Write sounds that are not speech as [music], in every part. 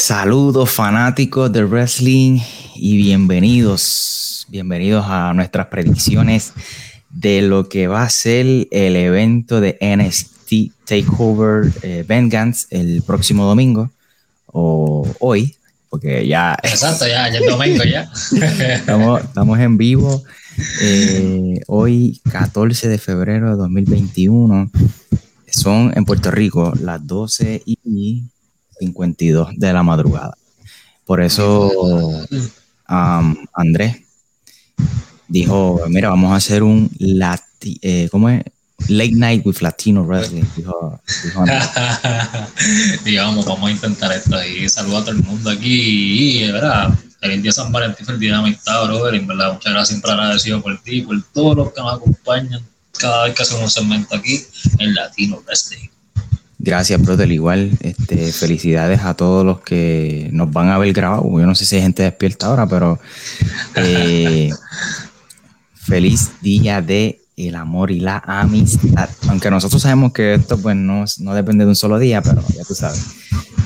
Saludos fanáticos de wrestling y bienvenidos, bienvenidos a nuestras predicciones de lo que va a ser el evento de NXT Takeover eh, Vengeance el próximo domingo o hoy, porque ya... [laughs] Exacto, ya, ya es domingo ya. [laughs] estamos, estamos en vivo eh, hoy 14 de febrero de 2021. Son en Puerto Rico las 12 y 52 de la madrugada. Por eso Andrés dijo, mira, vamos a hacer un lati eh. Late Night with Latino Wrestling, dijo, [laughs] Digamos, vamos a intentar esto y a todo el mundo aquí y, ¿verdad? el día San Valentín, el día de amistad, brother, verdad, muchas gracias, siempre agradecido por ti, por todos los que nos acompañan cada vez que hacemos un segmento aquí en Latino Wrestling. Gracias, brother. Igual, este, felicidades a todos los que nos van a ver grabado. Yo no sé si hay gente despierta ahora, pero eh, [laughs] feliz día de el amor y la amistad. Aunque nosotros sabemos que esto pues no, no depende de un solo día, pero ya tú sabes.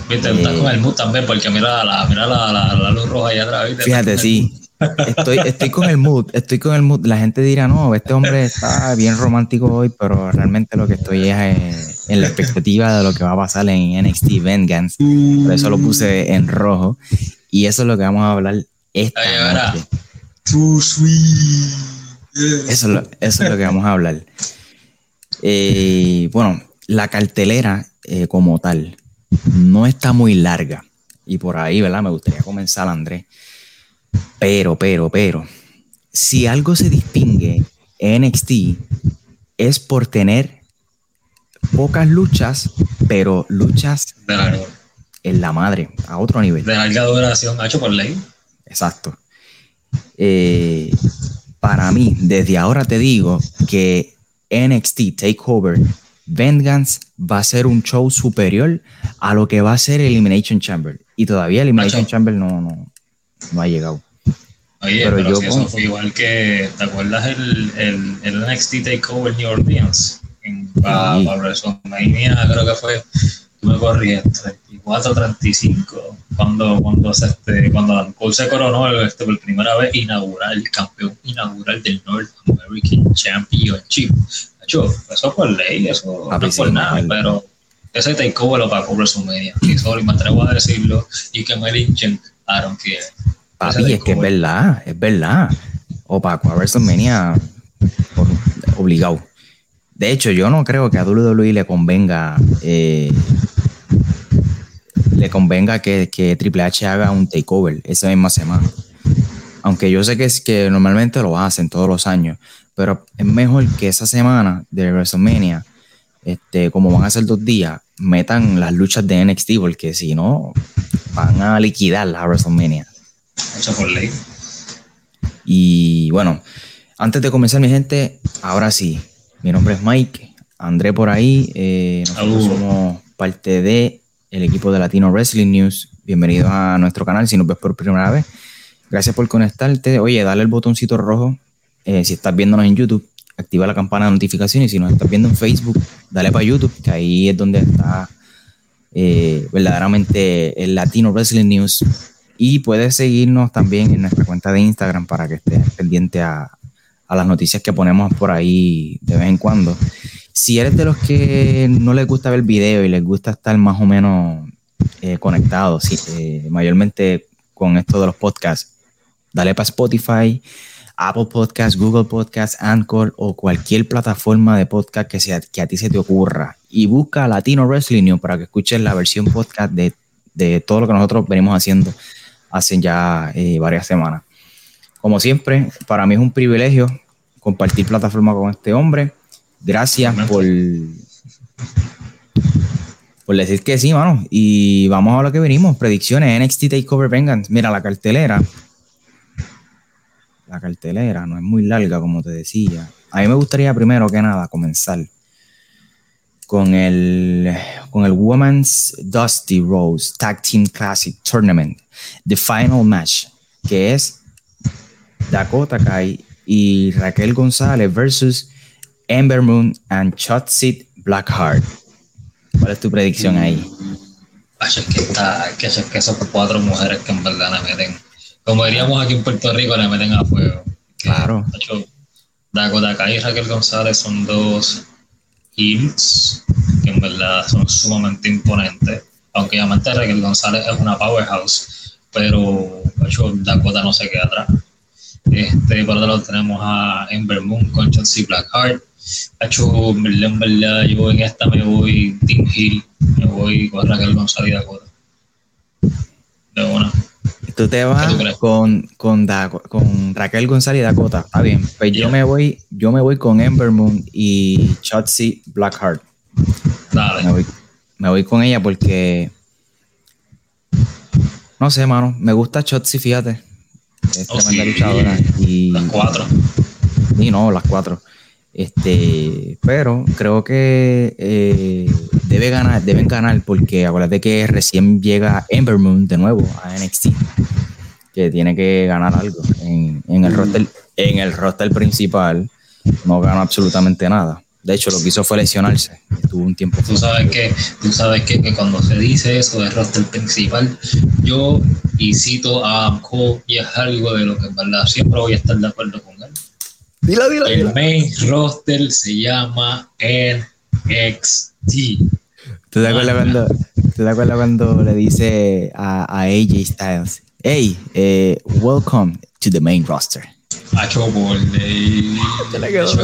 Viste, estás con el mood también, porque mira la, mira la, la, luz roja allá atrás. Fíjate, sí. Estoy, estoy con el mood, estoy con el mood. La gente dirá, no, este hombre está bien romántico hoy, pero realmente lo que estoy es eh, en la expectativa de lo que va a pasar en NXT Vengeance. Por eso lo puse en rojo. Y eso es lo que vamos a hablar esta noche. Too sweet. Eso, es lo, que vamos a hablar. Eh, bueno, la cartelera eh, como tal no está muy larga. Y por ahí, ¿verdad? Me gustaría comenzar, Andrés. Pero, pero, pero, si algo se distingue NXT es por tener pocas luchas, pero luchas en la madre, a otro nivel. De larga duración, hecho por ley. Exacto. Eh, para mí, desde ahora te digo que NXT Takeover Vengeance va a ser un show superior a lo que va a ser Elimination Chamber. Y todavía Elimination Chamber no, no, no ha llegado. Oye, pero, yo si eso fue igual que, ¿te acuerdas el, el, el NXT Takeover New Orleans? En, para, sí. WrestleMania, creo que fue, me corrías, 34, 35, cuando, cuando, este, cuando Cole se coronó este, por primera vez inaugural, el campeón inaugural del North American Championship. Hecho, eso por ley, eso no por nada, pero ese takeover lo pagó WrestleMania. Y sorry, me atrevo a decirlo, y que me linchen, I don't care. Papi, es que es verdad, es verdad. Opaco a WrestleMania obligado. De hecho, yo no creo que a WWE le convenga eh, le convenga que, que, Triple H haga un takeover esa misma semana. Aunque yo sé que es que normalmente lo hacen todos los años, pero es mejor que esa semana de WrestleMania, este, como van a ser dos días, metan las luchas de NXT, porque si no, van a liquidar la WrestleMania. Eso por ley. Y bueno, antes de comenzar, mi gente, ahora sí, mi nombre es Mike, André por ahí, eh, nosotros somos parte de el equipo de Latino Wrestling News. Bienvenidos a nuestro canal si nos ves por primera vez. Gracias por conectarte. Oye, dale el botoncito rojo eh, si estás viéndonos en YouTube. Activa la campana de notificaciones. Si nos estás viendo en Facebook, dale para YouTube, que ahí es donde está eh, verdaderamente el Latino Wrestling News y puedes seguirnos también en nuestra cuenta de Instagram para que estés pendiente a, las noticias que ponemos por ahí de vez en cuando. Si eres de los que no les gusta ver video y les gusta estar más o menos eh, conectados, eh, mayormente con esto de los podcasts, dale para Spotify, Apple Podcasts, Google Podcasts, Anchor o cualquier plataforma de podcast que, sea, que a ti se te ocurra. Y busca Latino Wrestling para que escuches la versión podcast de, de todo lo que nosotros venimos haciendo hace ya eh, varias semanas. Como siempre, para mí es un privilegio compartir plataforma con este hombre. Gracias por, por decir que sí, mano. Y vamos a lo que venimos. Predicciones, NXT Takeover Vengeance. Mira, la cartelera. La cartelera no es muy larga, como te decía. A mí me gustaría primero que nada comenzar con el, con el Women's Dusty Rose Tag Team Classic Tournament, The Final Match, que es Dakota Kai y Raquel González versus Ember Moon and Shotzi Blackheart. ¿Cuál es tu predicción ahí? es que, está, que, es que esos cuatro mujeres que en verdad le meten, como diríamos aquí en Puerto Rico, le meten a fuego. claro. Dakota Kai y Raquel González son dos heels que en verdad son sumamente imponentes. Aunque obviamente Raquel González es una powerhouse, pero hecho, Dakota no se queda atrás. Este, por otro lado tenemos a Ember Moon con Chelsea Blackheart. Hecho, en verdad, yo en esta me voy Team Hill, me voy con Raquel González y Dakota. De una. Tú te vas con, con, con, Raquel González y Dakota. Está bien. Pues yo me voy, yo me voy con Ember Moon y Shotzi Blackheart. Dale. Me voy, me voy con ella porque no sé, mano. Me gusta Shotzi, fíjate. Es oh, tremenda luchadora. Y, las cuatro. Y no, las cuatro. Este, pero creo que eh, debe ganar, deben ganar porque acuérdate que recién llega Ember Moon de nuevo a NXT, que tiene que ganar algo. En, en el roster, en el roster principal no gana absolutamente nada. De hecho, lo que hizo fue lesionarse. Tuvo un tiempo. Tú sabes que, tú sabes que, cuando se dice eso del roster principal, yo y cito a Amco y es algo de lo que en verdad siempre voy a estar de acuerdo con él. Dila, dila, El main roster se llama NXT. ¿Tú te acuerdas, cuando, ¿tú te acuerdas cuando le dice a, a AJ Styles, hey, eh, welcome to the main roster?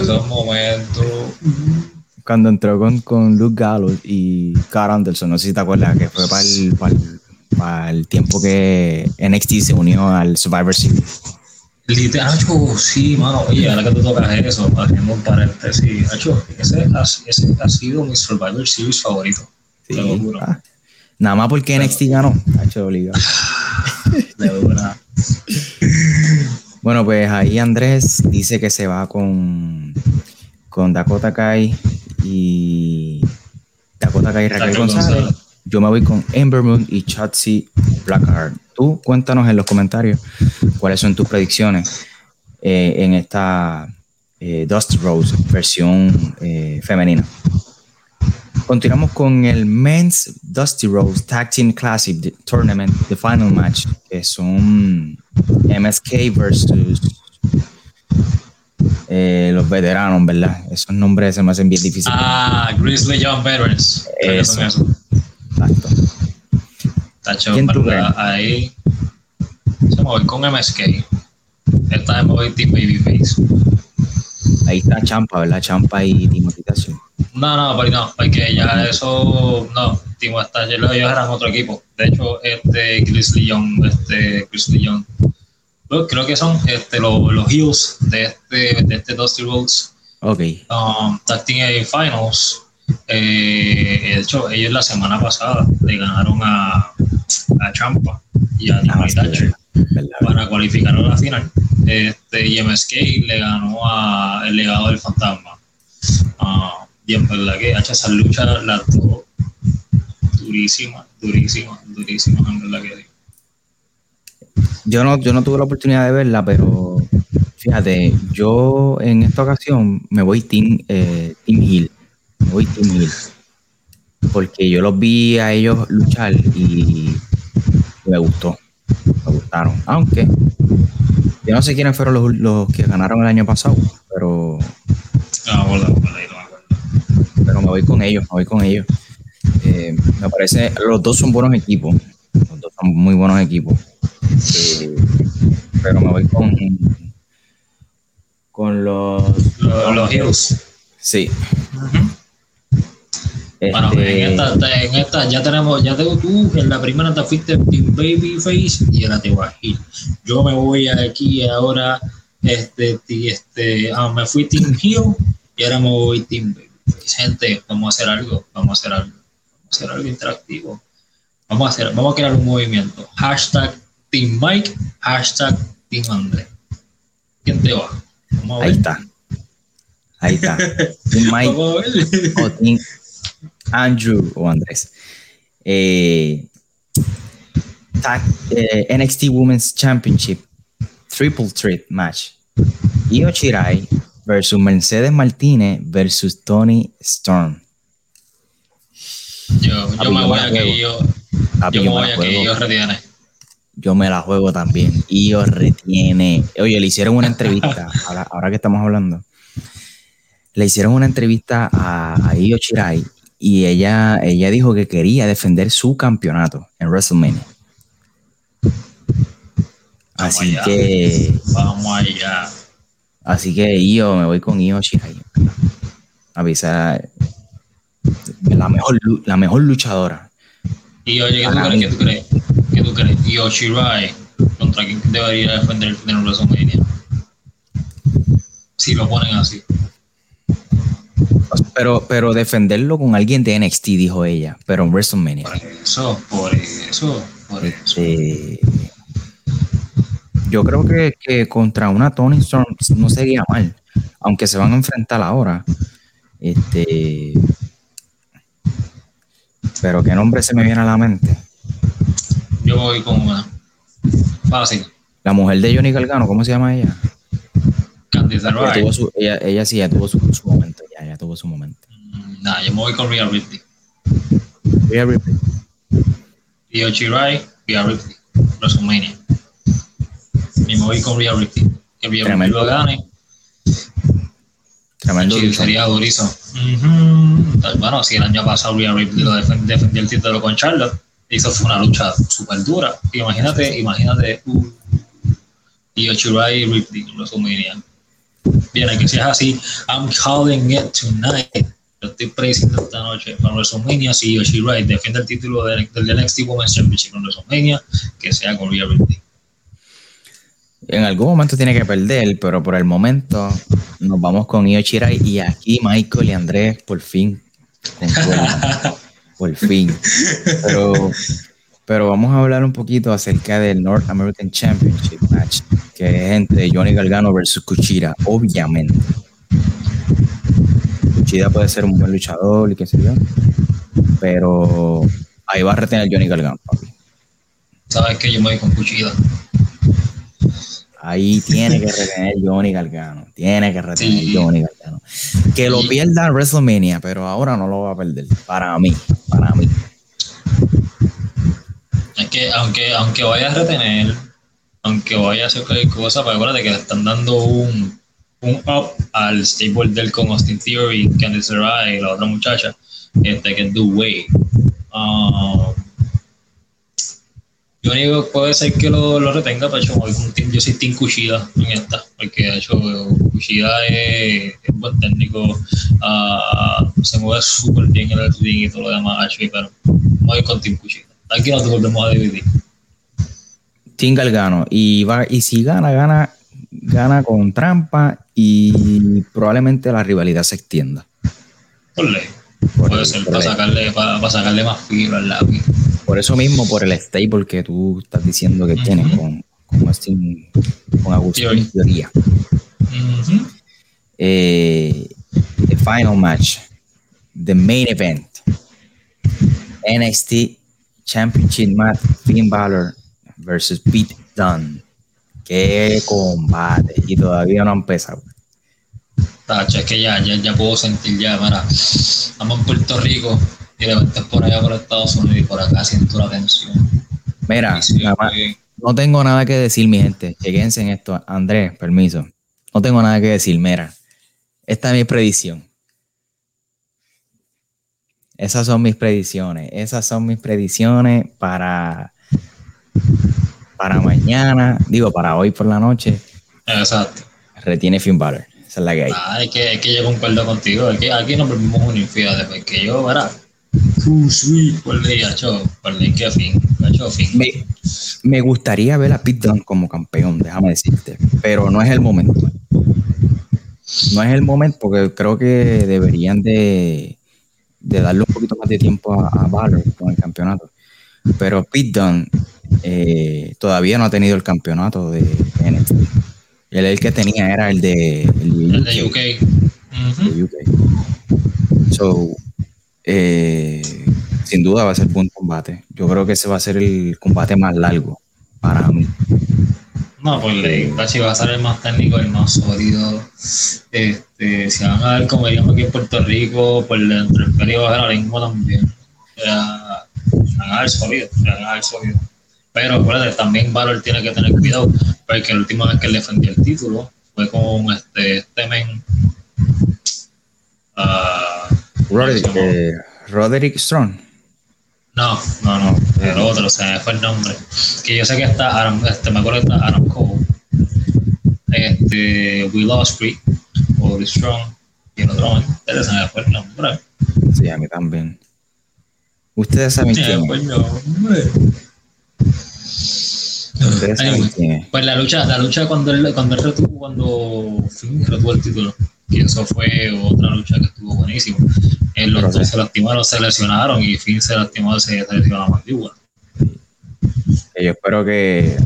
Esos [laughs] momentos. Cuando entró con, con Luke Gallows y Carl Anderson, no sé si te acuerdas, que fue para el, para el, tiempo que NXT se unió al Survivor Series. Literal, sí, mano. Oye, ahora que tú tocas eso, haciendo un paréntesis, Hacho, ese, ese ha sido mi Survivor Series favorito. Sí. Ah, nada más porque NXT ganó. Hacho, obligado. [laughs] De verdad. Bueno, pues ahí Andrés dice que se va con, con Dakota Kai y Dakota Kai y Raquel González. Yo me voy con Ember Moon y Chatsi Blackheart. Tú cuéntanos en los comentarios cuáles son tus predicciones eh, en esta eh, Dust Rose versión eh, femenina. Continuamos con el Men's Dusty Rose Tag Team Classic Tournament, the final match, que es un MSK versus eh, los veteranos, ¿verdad? Esos nombres se me hacen bien difíciles. Ah, Grizzly Young Veterans. Eso. Exacto. Tacho, ¿verdad? Ahí se voy con MSK. Esta vez me voy Team Babyface. Ahí está Champa, ¿verdad? Champa y Timothy no, no, porque no, porque ya eso, no, Timo está, ellos eran otro equipo. De hecho, este Grizzly Young, este Grizzly Young, pues, creo que son este, los, los heels de este, de este Dusty Rhodes. Ok. Um, Tag Team Finals. Eh, de hecho, ellos la semana pasada le ganaron a, a Champa y a ah, Thatcher para cualificar a la final. Este, y MSK le ganó a El Legado del Fantasma. Uh, y en verdad que esa lucha la tuvo durísima, durísima, durísima, en verdad que yo no, yo no tuve la oportunidad de verla, pero fíjate, yo en esta ocasión me voy Team, eh, team Hill. Me voy Team Hill. Porque yo los vi a ellos luchar y me gustó. Me gustaron. Aunque yo no sé quiénes fueron los, los que ganaron el año pasado, pero. Ah, hola, hola, pero me voy con ellos, me voy con ellos. Eh, me parece, los dos son buenos equipos, los dos son muy buenos equipos. Eh, pero me voy con, con los, los, Heroes. Sí. Bueno, este, en esta, en esta ya tenemos, ya tengo tú, en la primera te fuiste Team Babyface y ahora te voy a ir. Yo me voy aquí ahora, este, este, ah, me fui Team Hill y ahora me voy Team Baby gente, vamos a hacer algo, vamos a hacer algo, vamos a hacer algo interactivo. Vamos a hacer, vamos a crear un movimiento. Hashtag Team Mike, hashtag Team André. ¿Quién te va? Ahí está. Ahí está. [laughs] Team Mike o Team Andrew o Andrés. Eh, eh, NXT Women's Championship Triple Threat Match. Io Chirai versus Mercedes Martínez versus Tony Storm. Yo, yo me voy aquí, yo, yo, me voy a que retiene. Yo me la juego también. Io retiene. Oye, le hicieron una entrevista, [laughs] ahora, que estamos hablando. Le hicieron una entrevista a, a Io Chirai y ella, ella dijo que quería defender su campeonato en WrestleMania. Así que. Vamos allá. Así que yo me voy con Io Shirai. Avisa. La mejor, la mejor luchadora. Y oye, ¿qué tú, crees, ¿qué tú crees? ¿Qué tú crees? Io Shirai. ¿Contra quién debería defender el WrestleMania? Si lo ponen así. Pero, pero defenderlo con alguien de NXT, dijo ella, pero en WrestleMania. Por eso, por eso, por este, eso. Yo creo que, contra una Tony Storm no sería mal, aunque se van a enfrentar ahora. Este, pero qué nombre se me viene a la mente. Yo voy con una. Fácil. La mujer de Johnny Galgano, ¿cómo se llama ella? Candice ella, ella, sí, ya tuvo su, ya, tuvo su momento. Mm, nah, yo me voy con Rhea Ripley. Rhea Ripley. Io Chirai, Rhea Ripley. WrestleMania. Y me voy con Rhea Ripley. Que Rhea Ripley lo gane. Tremendo. Sí, sería durísimo. Bueno, si el año pasado Rhea Ripley lo defendió el título con Charlotte, hizo fue una lucha súper dura. Imagínate, imagínate. Uh, Io Chirai y Ripley WrestleMania Bien, que si es así, I'm calling it tonight. Lo estoy prediciendo esta noche para WrestleMania. Si Yoshi-Rai defiende el título del, del NXT Women's Championship en WrestleMania, que sea con Rhea Ripley. En algún momento tiene que perder, pero por el momento nos vamos con Io Shirai y aquí Michael y Andrés por fin. [laughs] por fin. Pero pero vamos a hablar un poquito acerca del North American Championship match, que es entre Johnny Galgano versus Kuchira, obviamente. Kuchira puede ser un buen luchador y qué sé yo, pero ahí va a retener Johnny Galgano, Sabes que yo me voy con Kuchira. Ahí tiene que retener Johnny Galgano. Tiene que retener Johnny Galgano. Que lo pierda en WrestleMania, pero ahora no lo va a perder. Para mí, para mí. Es que aunque, aunque vaya a retener, aunque vaya a hacer cualquier cosa, pero acuérdate que le están dando un, un up al stable del con Austin Theory, Candice LeRae y la otra muchacha, este que es Do Way. Um, yo único puede ser que lo, lo retenga, pero yo, yo soy Team Kushida en esta, porque hecho Kushida es, es buen técnico, uh, se mueve súper bien en el ring y todo lo demás, pero voy con Team Kushida. Aquí no te volvemos a dividir. Tinga el gano. Y, va, y si gana, gana, gana con trampa y probablemente la rivalidad se extienda. Por. Puede ser para sacarle, para, sacarle, más fibra al lápiz. Por eso mismo, por el stable que tú estás diciendo que tienes con, con, Austin, con Agustín teoría. Eh, the final match, the main event, NXT Championship match Finn Balor versus Pete Dunne. Qué combate. Y todavía no ha empezado. Tacho, es que ya, ya, ya puedo sentir ya, mira, estamos en Puerto Rico y de por allá por Estados Unidos y por acá siento la tensión. Mira, no tengo nada que decir, mi gente. Chequense en esto. Andrés, permiso. No tengo nada que decir, mira. Esta es mi predicción. Esas son mis predicciones. Esas son mis predicciones para, para mañana, digo, para hoy por la noche. Exacto. Retiene Finn Balor. Esa es la que hay. Ah, es que, es que yo concuerdo contigo. Que aquí nos volvimos un infiel, porque yo, ¿verdad? Por hecho, por que fin, fin. Me, me gustaría ver a Pete Dunne como campeón, déjame decirte, pero no es el momento. No es el momento porque creo que deberían de de darle un poquito más de tiempo a, a Balor con el campeonato. Pero Pete Dunne eh, todavía no ha tenido el campeonato de, NXT. El, el, que tenía era el de, el de UK. So, eh, sin duda va a ser buen combate. Yo creo que ese va a ser el combate más largo para mí. No, pues casi va a ser el más técnico, el más sólido. Este, si van a ver como diríamos aquí en Puerto Rico, pues entre el peli va a ser ahora mismo también. van a dar sólido, van a dar sólido. Pero acuérdate, también Valor tiene que tener cuidado, porque la última vez que él defendió el título fue con este, este men. Uh, Roderick, eh, Roderick Strong. No, no, no, el otro, o sea, fue el nombre. Que yo sé que está Adam, este, me acuerdo que está Adam Cole, este, Will Osprey, Roderick Strong, y el otro, me se me fue el nombre. Sí, a mí también. Ustedes saben sí, quién pues, saben Pues la lucha, la lucha cuando él, cuando él retuvo, cuando Finn retuvo el título, que eso fue otra lucha que estuvo buenísima. En los dos se lastimaron, se lesionaron y Finn se lastimó, se, se lesionó la mandíbula. Yo espero que,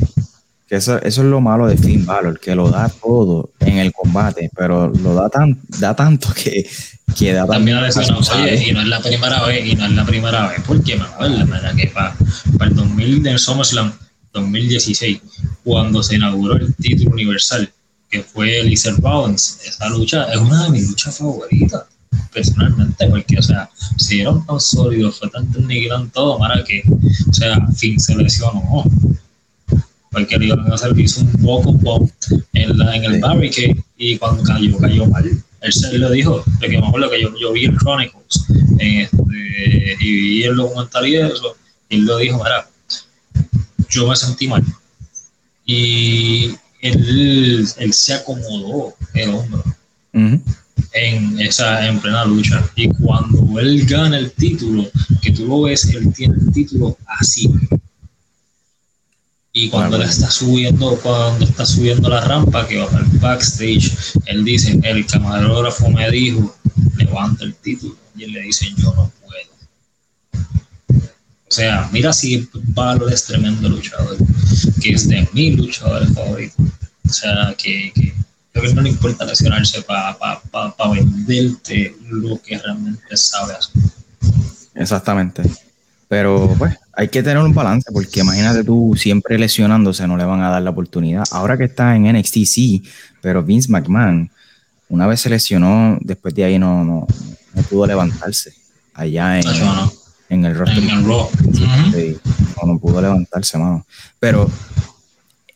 que eso, eso, es lo malo de Finn Balor, que lo da todo en el combate, pero lo da tan, da tanto que, que da también lesionado. Oye, y no es la primera vez, y no es la primera vez, porque me la verdad que para, para el 2000 de SummerSlam 2016, cuando se inauguró el título universal, que fue Eliezer Bowens, esa lucha es una de mis luchas favoritas, personalmente, porque, o sea, se dieron tan sólidos, fue tan y todo, para que, o sea, fin se lesionó. Porque le iban a hacer hizo un poco bomb en, la, en el barricade y cuando cayó, cayó mal. Él se lo dijo, porque me acuerdo que yo, yo vi el Chronicles este, y vi el documental y eso, y él lo dijo, mira, yo me sentí mal. Y él, él se acomodó el hombro en esa en plena lucha. Y cuando él gana el título, que tú lo ves, él tiene el título así. Y cuando él está subiendo, cuando está subiendo la rampa que va al backstage, él dice, el camarógrafo me dijo, levanta el título. Y él le dice, yo no o sea, mira si Valor es tremendo luchador, que es de mi luchador favorito. O sea, que, que creo que no le importa lesionarse para pa, pa, venderte lo que realmente sabe hacer. Exactamente. Pero pues hay que tener un balance porque imagínate tú siempre lesionándose, no le van a dar la oportunidad. Ahora que está en NXT, sí, pero Vince McMahon una vez se lesionó, después de ahí no, no, no pudo levantarse. Allá en, en el roster. no, pudo levantarse, mano. Pero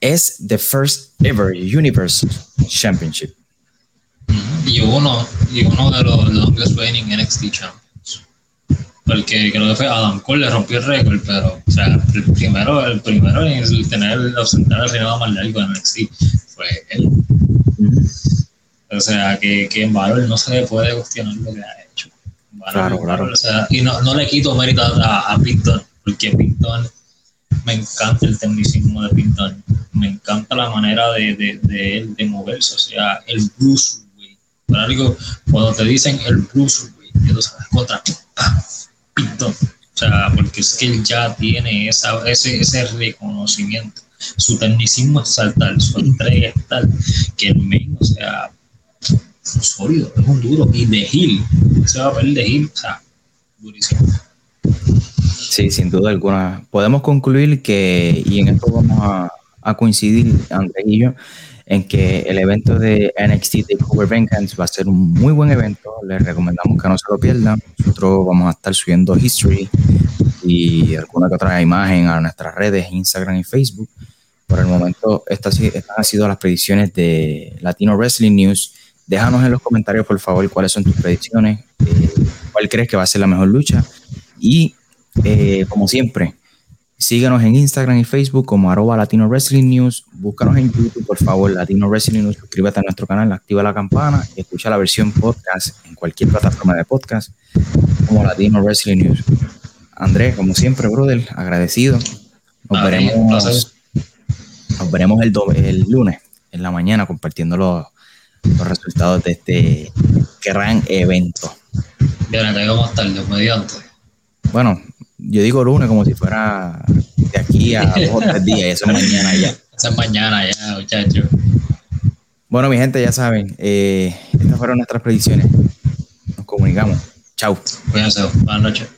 es the first ever Universe Championship. Y uno, y uno de los longest reigning NXT Champions. Porque creo que fue Adam Cole le rompió el récord, pero o sea, el primero, el primero en tener el el reinado más largo en NXT fue él. O sea, que, que en valor no se le puede cuestionar lo que ha hecho. Claro, claro. y no, no, le quito mérito a, a Pinton, porque Pinton me encanta el tecnicismo de Pinton, me encanta la manera de, de, de él de moverse, o sea, el Bruce, Para algo, cuando te dicen el Bruce, güey, tú sabes, contra O sea, porque es que él ya tiene esa, ese, ese reconocimiento. Su tecnicismo es tal, su entrega es tal, que el men, o sea, un sólido, es un duro. Y de Hill, ese papel de Hill, o sea, durísimo. Sí, sin duda alguna. Podemos concluir que, y en esto vamos a, a coincidir, Andrés y yo, en que el evento de NXT Takeover Vengeance va a ser un muy buen evento. Les recomendamos que no se lo pierdan. Nosotros vamos a estar subiendo history y alguna que otra imagen a nuestras redes, Instagram y Facebook. Por el momento, estas, estas han sido las predicciones de Latino Wrestling News. Déjanos en los comentarios, por favor, cuáles son tus predicciones, eh, cuál crees que va a ser la mejor lucha. Y, eh, como siempre, síguenos en Instagram y Facebook como arroba Latino Wrestling News. Búscanos en YouTube, por favor, Latino Wrestling News. Suscríbete a nuestro canal, activa la campana y escucha la versión podcast en cualquier plataforma de podcast como Latino Wrestling News. Andrés, como siempre, brother, agradecido. Nos, veremos, nos veremos el, el lunes en la mañana compartiendo los los resultados de este gran evento. Bien, te vamos tarde, mediante. Bueno, yo digo lunes como si fuera de aquí a dos o tres días, eso es mañana ya. Eso es mañana ya, muchachos. Bueno, mi gente, ya saben, eh, estas fueron nuestras predicciones. Nos comunicamos. Chao. Cuídense, buenas noches.